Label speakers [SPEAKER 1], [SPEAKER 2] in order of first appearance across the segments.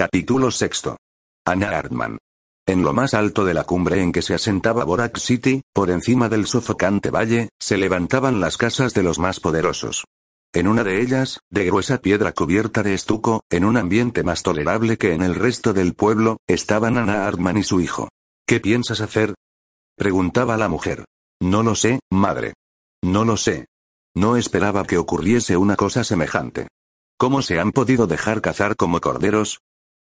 [SPEAKER 1] Capítulo sexto. Anna Hartman. En lo más alto de la cumbre en que se asentaba Borak City, por encima del sofocante valle, se levantaban las casas de los más poderosos. En una de ellas, de gruesa piedra cubierta de estuco, en un ambiente más tolerable que en el resto del pueblo, estaban Anna Hartman y su hijo. ¿Qué piensas hacer? preguntaba la mujer. No lo sé, madre. No lo sé. No esperaba que ocurriese una cosa semejante. ¿Cómo se han podido dejar cazar como corderos?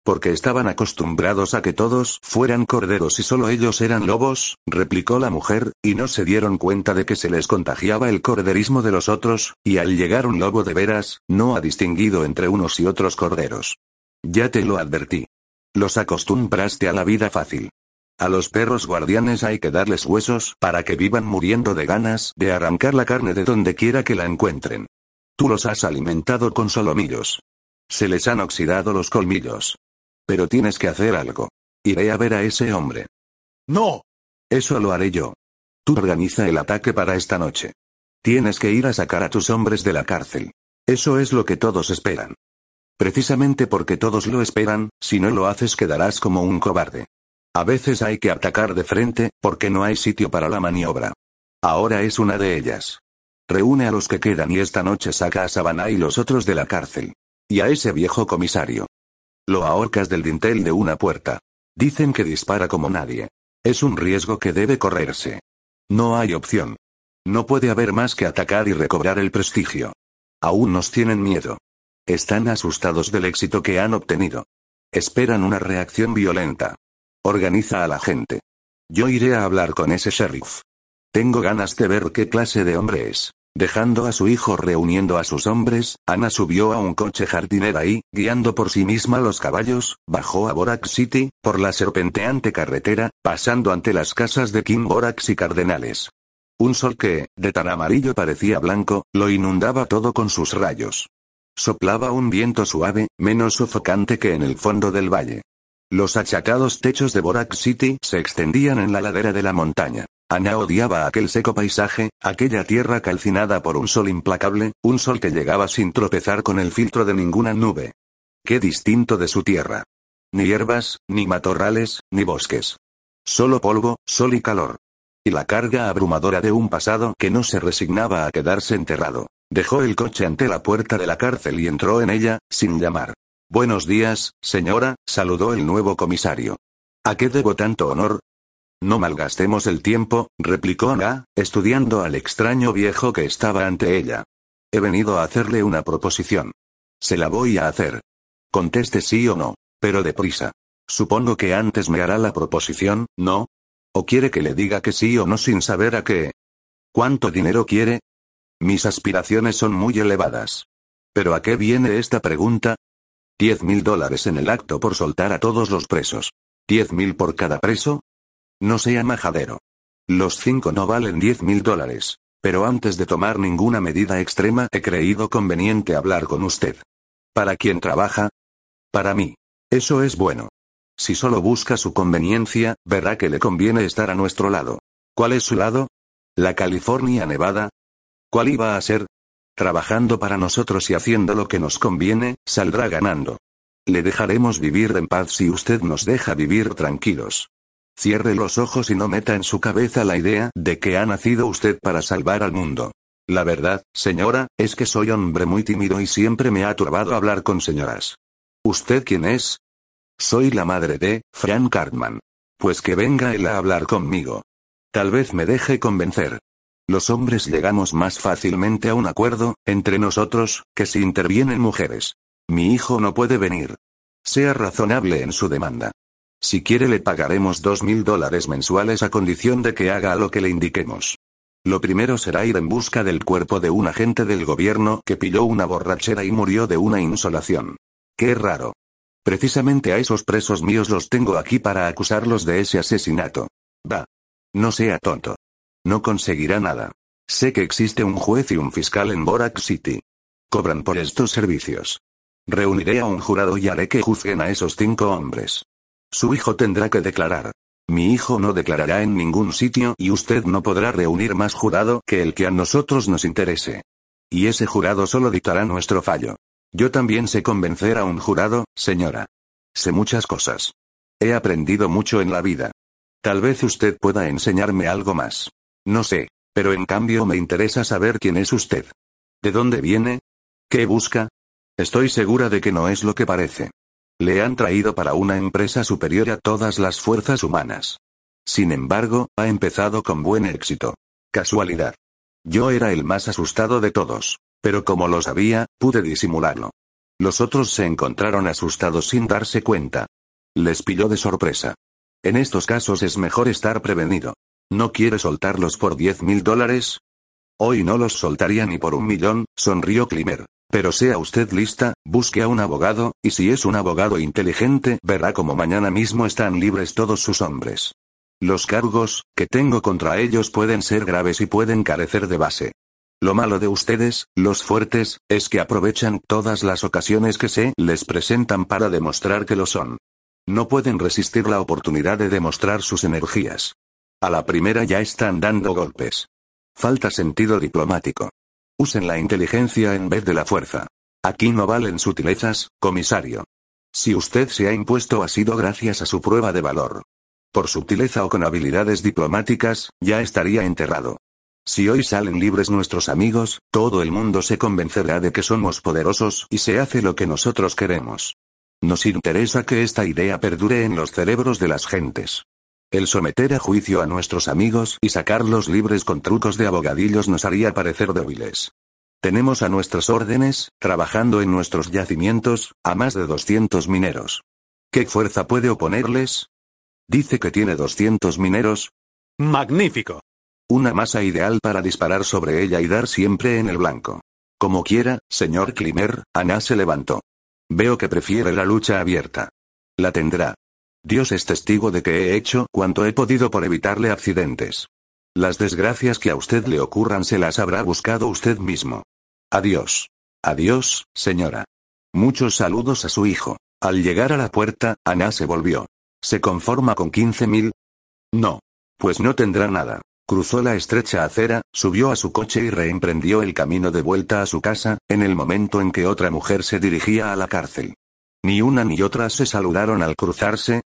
[SPEAKER 1] Porque estaban acostumbrados a que todos fueran corderos y solo ellos eran lobos, replicó la mujer, y no se dieron cuenta de que se les contagiaba el corderismo de los otros, y al llegar un lobo de veras, no ha distinguido entre unos y otros corderos. Ya te lo advertí. Los acostumbraste a la vida fácil. A los perros guardianes hay que darles huesos para que vivan muriendo de ganas de arrancar la carne de donde quiera que la encuentren. Tú los has alimentado con solomillos. Se les han oxidado los colmillos. Pero tienes que hacer algo. Iré a ver a ese hombre.
[SPEAKER 2] No.
[SPEAKER 1] Eso lo haré yo. Tú organiza el ataque para esta noche. Tienes que ir a sacar a tus hombres de la cárcel. Eso es lo que todos esperan. Precisamente porque todos lo esperan, si no lo haces quedarás como un cobarde. A veces hay que atacar de frente, porque no hay sitio para la maniobra. Ahora es una de ellas. Reúne a los que quedan y esta noche saca a Sabana y los otros de la cárcel. Y a ese viejo comisario. Lo ahorcas del dintel de una puerta. Dicen que dispara como nadie. Es un riesgo que debe correrse. No hay opción. No puede haber más que atacar y recobrar el prestigio. Aún nos tienen miedo. Están asustados del éxito que han obtenido. Esperan una reacción violenta. Organiza a la gente. Yo iré a hablar con ese sheriff. Tengo ganas de ver qué clase de hombre es. Dejando a su hijo reuniendo a sus hombres, Ana subió a un coche jardinera y, guiando por sí misma los caballos, bajó a Borax City, por la serpenteante carretera, pasando ante las casas de Kim Borax y Cardenales. Un sol que, de tan amarillo parecía blanco, lo inundaba todo con sus rayos. Soplaba un viento suave, menos sofocante que en el fondo del valle. Los achacados techos de Borak City se extendían en la ladera de la montaña. Ana odiaba aquel seco paisaje, aquella tierra calcinada por un sol implacable, un sol que llegaba sin tropezar con el filtro de ninguna nube. Qué distinto de su tierra. Ni hierbas, ni matorrales, ni bosques. Solo polvo, sol y calor. Y la carga abrumadora de un pasado que no se resignaba a quedarse enterrado. Dejó el coche ante la puerta de la cárcel y entró en ella, sin llamar. Buenos días, señora, saludó el nuevo comisario. ¿A qué debo tanto honor? No malgastemos el tiempo, replicó Ana, estudiando al extraño viejo que estaba ante ella. He venido a hacerle una proposición. Se la voy a hacer. Conteste sí o no, pero deprisa. Supongo que antes me hará la proposición, ¿no? ¿O quiere que le diga que sí o no sin saber a qué? ¿Cuánto dinero quiere? Mis aspiraciones son muy elevadas. ¿Pero a qué viene esta pregunta? Diez mil dólares en el acto por soltar a todos los presos. ¿Diez mil por cada preso? No sea majadero. Los cinco no valen diez mil dólares. Pero antes de tomar ninguna medida extrema he creído conveniente hablar con usted. ¿Para quién trabaja? Para mí. Eso es bueno. Si solo busca su conveniencia, verá que le conviene estar a nuestro lado. ¿Cuál es su lado? ¿La California Nevada? ¿Cuál iba a ser? Trabajando para nosotros y haciendo lo que nos conviene, saldrá ganando. Le dejaremos vivir en paz si usted nos deja vivir tranquilos. Cierre los ojos y no meta en su cabeza la idea de que ha nacido usted para salvar al mundo. La verdad, señora, es que soy hombre muy tímido y siempre me ha turbado hablar con señoras. ¿Usted quién es? Soy la madre de, Frank Cartman. Pues que venga él a hablar conmigo. Tal vez me deje convencer. Los hombres llegamos más fácilmente a un acuerdo, entre nosotros, que si intervienen mujeres. Mi hijo no puede venir. Sea razonable en su demanda. Si quiere le pagaremos dos mil dólares mensuales a condición de que haga lo que le indiquemos. Lo primero será ir en busca del cuerpo de un agente del gobierno que pilló una borrachera y murió de una insolación. Qué raro. Precisamente a esos presos míos los tengo aquí para acusarlos de ese asesinato. Va. No sea tonto. No conseguirá nada. Sé que existe un juez y un fiscal en Borak City. Cobran por estos servicios. Reuniré a un jurado y haré que juzguen a esos cinco hombres. Su hijo tendrá que declarar. Mi hijo no declarará en ningún sitio y usted no podrá reunir más jurado que el que a nosotros nos interese. Y ese jurado solo dictará nuestro fallo. Yo también sé convencer a un jurado, señora. Sé muchas cosas. He aprendido mucho en la vida. Tal vez usted pueda enseñarme algo más. No sé, pero en cambio me interesa saber quién es usted. ¿De dónde viene? ¿Qué busca? Estoy segura de que no es lo que parece. Le han traído para una empresa superior a todas las fuerzas humanas. Sin embargo, ha empezado con buen éxito. Casualidad. Yo era el más asustado de todos. Pero como lo sabía, pude disimularlo. Los otros se encontraron asustados sin darse cuenta. Les pilló de sorpresa. En estos casos es mejor estar prevenido. ¿No quiere soltarlos por diez mil dólares? Hoy no los soltaría ni por un millón, sonrió Klimer. Pero sea usted lista, busque a un abogado, y si es un abogado inteligente, verá como mañana mismo están libres todos sus hombres. Los cargos, que tengo contra ellos pueden ser graves y pueden carecer de base. Lo malo de ustedes, los fuertes, es que aprovechan todas las ocasiones que se les presentan para demostrar que lo son. No pueden resistir la oportunidad de demostrar sus energías. A la primera ya están dando golpes. Falta sentido diplomático. Usen la inteligencia en vez de la fuerza. Aquí no valen sutilezas, comisario. Si usted se ha impuesto ha sido gracias a su prueba de valor. Por sutileza o con habilidades diplomáticas, ya estaría enterrado. Si hoy salen libres nuestros amigos, todo el mundo se convencerá de que somos poderosos y se hace lo que nosotros queremos. Nos interesa que esta idea perdure en los cerebros de las gentes. El someter a juicio a nuestros amigos y sacarlos libres con trucos de abogadillos nos haría parecer débiles. Tenemos a nuestras órdenes, trabajando en nuestros yacimientos, a más de 200 mineros. ¿Qué fuerza puede oponerles? Dice que tiene 200 mineros.
[SPEAKER 2] Magnífico.
[SPEAKER 1] Una masa ideal para disparar sobre ella y dar siempre en el blanco. Como quiera, señor Klimer, Ana se levantó. Veo que prefiere la lucha abierta. La tendrá. Dios es testigo de que he hecho cuanto he podido por evitarle accidentes. Las desgracias que a usted le ocurran se las habrá buscado usted mismo. Adiós. Adiós, señora. Muchos saludos a su hijo. Al llegar a la puerta, Ana se volvió. ¿Se conforma con 15 mil? No. Pues no tendrá nada. Cruzó la estrecha acera, subió a su coche y reemprendió el camino de vuelta a su casa, en el momento en que otra mujer se dirigía a la cárcel. Ni una ni otra se saludaron al cruzarse,